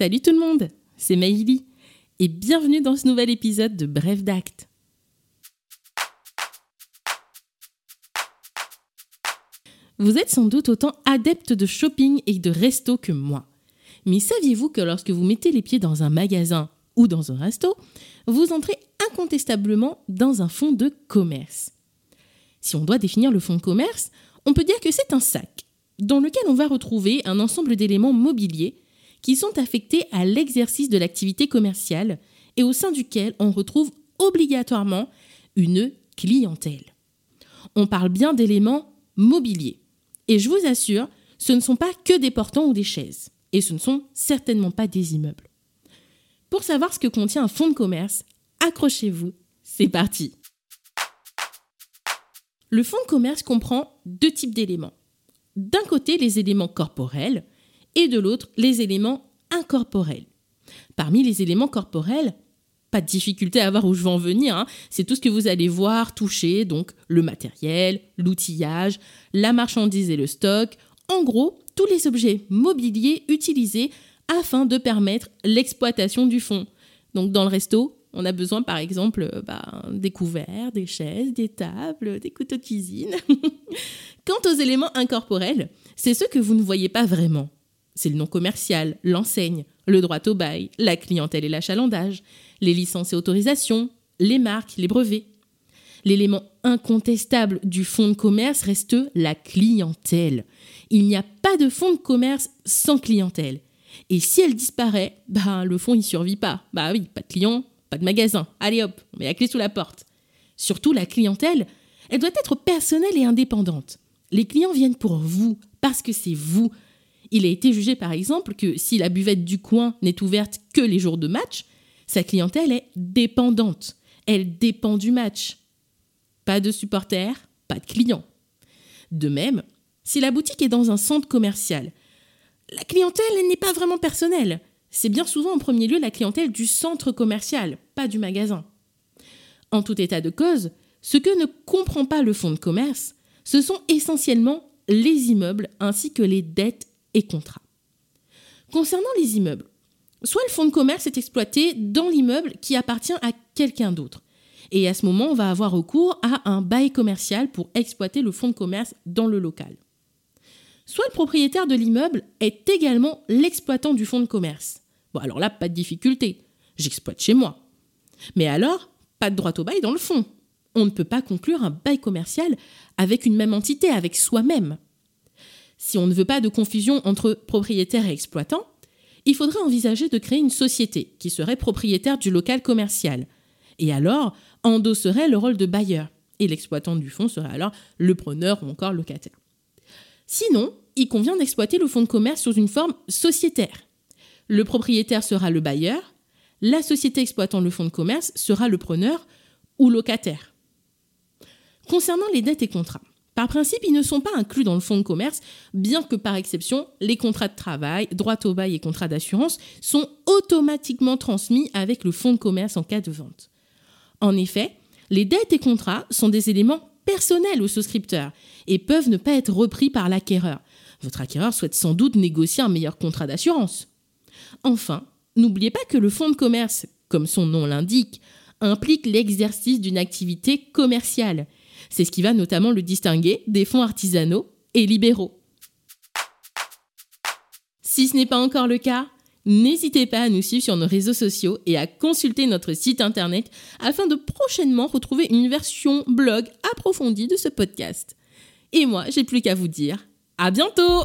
Salut tout le monde, c'est Maïli et bienvenue dans ce nouvel épisode de Bref d'acte. Vous êtes sans doute autant adepte de shopping et de resto que moi. Mais saviez-vous que lorsque vous mettez les pieds dans un magasin ou dans un resto, vous entrez incontestablement dans un fonds de commerce? Si on doit définir le fonds de commerce, on peut dire que c'est un sac dans lequel on va retrouver un ensemble d'éléments mobiliers qui sont affectés à l'exercice de l'activité commerciale et au sein duquel on retrouve obligatoirement une clientèle. On parle bien d'éléments mobiliers. Et je vous assure, ce ne sont pas que des portants ou des chaises. Et ce ne sont certainement pas des immeubles. Pour savoir ce que contient un fonds de commerce, accrochez-vous, c'est parti. Le fonds de commerce comprend deux types d'éléments. D'un côté, les éléments corporels, et de l'autre les éléments incorporels. Parmi les éléments corporels, pas de difficulté à voir où je veux en venir, hein. c'est tout ce que vous allez voir, toucher, donc le matériel, l'outillage, la marchandise et le stock, en gros, tous les objets mobiliers utilisés afin de permettre l'exploitation du fond. Donc dans le resto, on a besoin par exemple euh, bah, des couverts, des chaises, des tables, des couteaux de cuisine. Quant aux éléments incorporels, c'est ceux que vous ne voyez pas vraiment. C'est le nom commercial, l'enseigne, le droit au bail, la clientèle et l'achalandage, les licences et autorisations, les marques, les brevets. L'élément incontestable du fonds de commerce reste la clientèle. Il n'y a pas de fonds de commerce sans clientèle. Et si elle disparaît, bah, le fonds n'y survit pas. Bah oui, pas de clients, pas de magasin. Allez hop, on met la clé sous la porte. Surtout la clientèle, elle doit être personnelle et indépendante. Les clients viennent pour vous, parce que c'est vous, il a été jugé par exemple que si la buvette du coin n'est ouverte que les jours de match, sa clientèle est dépendante. Elle dépend du match. Pas de supporters, pas de clients. De même, si la boutique est dans un centre commercial, la clientèle n'est pas vraiment personnelle. C'est bien souvent en premier lieu la clientèle du centre commercial, pas du magasin. En tout état de cause, ce que ne comprend pas le fonds de commerce, ce sont essentiellement les immeubles ainsi que les dettes et. Concernant les immeubles, soit le fonds de commerce est exploité dans l'immeuble qui appartient à quelqu'un d'autre. Et à ce moment, on va avoir recours à un bail commercial pour exploiter le fonds de commerce dans le local. Soit le propriétaire de l'immeuble est également l'exploitant du fonds de commerce. Bon, alors là, pas de difficulté. J'exploite chez moi. Mais alors, pas de droit au bail dans le fonds. On ne peut pas conclure un bail commercial avec une même entité, avec soi-même si on ne veut pas de confusion entre propriétaire et exploitant, il faudrait envisager de créer une société qui serait propriétaire du local commercial, et alors endosserait le rôle de bailleur, et l'exploitant du fonds serait alors le preneur ou encore locataire. Sinon, il convient d'exploiter le fonds de commerce sous une forme sociétaire. Le propriétaire sera le bailleur, la société exploitant le fonds de commerce sera le preneur ou locataire. Concernant les dettes et contrats, par principe, ils ne sont pas inclus dans le fonds de commerce, bien que par exception, les contrats de travail, droit au bail et contrats d'assurance sont automatiquement transmis avec le fonds de commerce en cas de vente. En effet, les dettes et contrats sont des éléments personnels au souscripteur et peuvent ne pas être repris par l'acquéreur. Votre acquéreur souhaite sans doute négocier un meilleur contrat d'assurance. Enfin, n'oubliez pas que le fonds de commerce, comme son nom l'indique, implique l'exercice d'une activité commerciale c'est ce qui va notamment le distinguer des fonds artisanaux et libéraux. Si ce n'est pas encore le cas, n'hésitez pas à nous suivre sur nos réseaux sociaux et à consulter notre site internet afin de prochainement retrouver une version blog approfondie de ce podcast. Et moi, j'ai plus qu'à vous dire à bientôt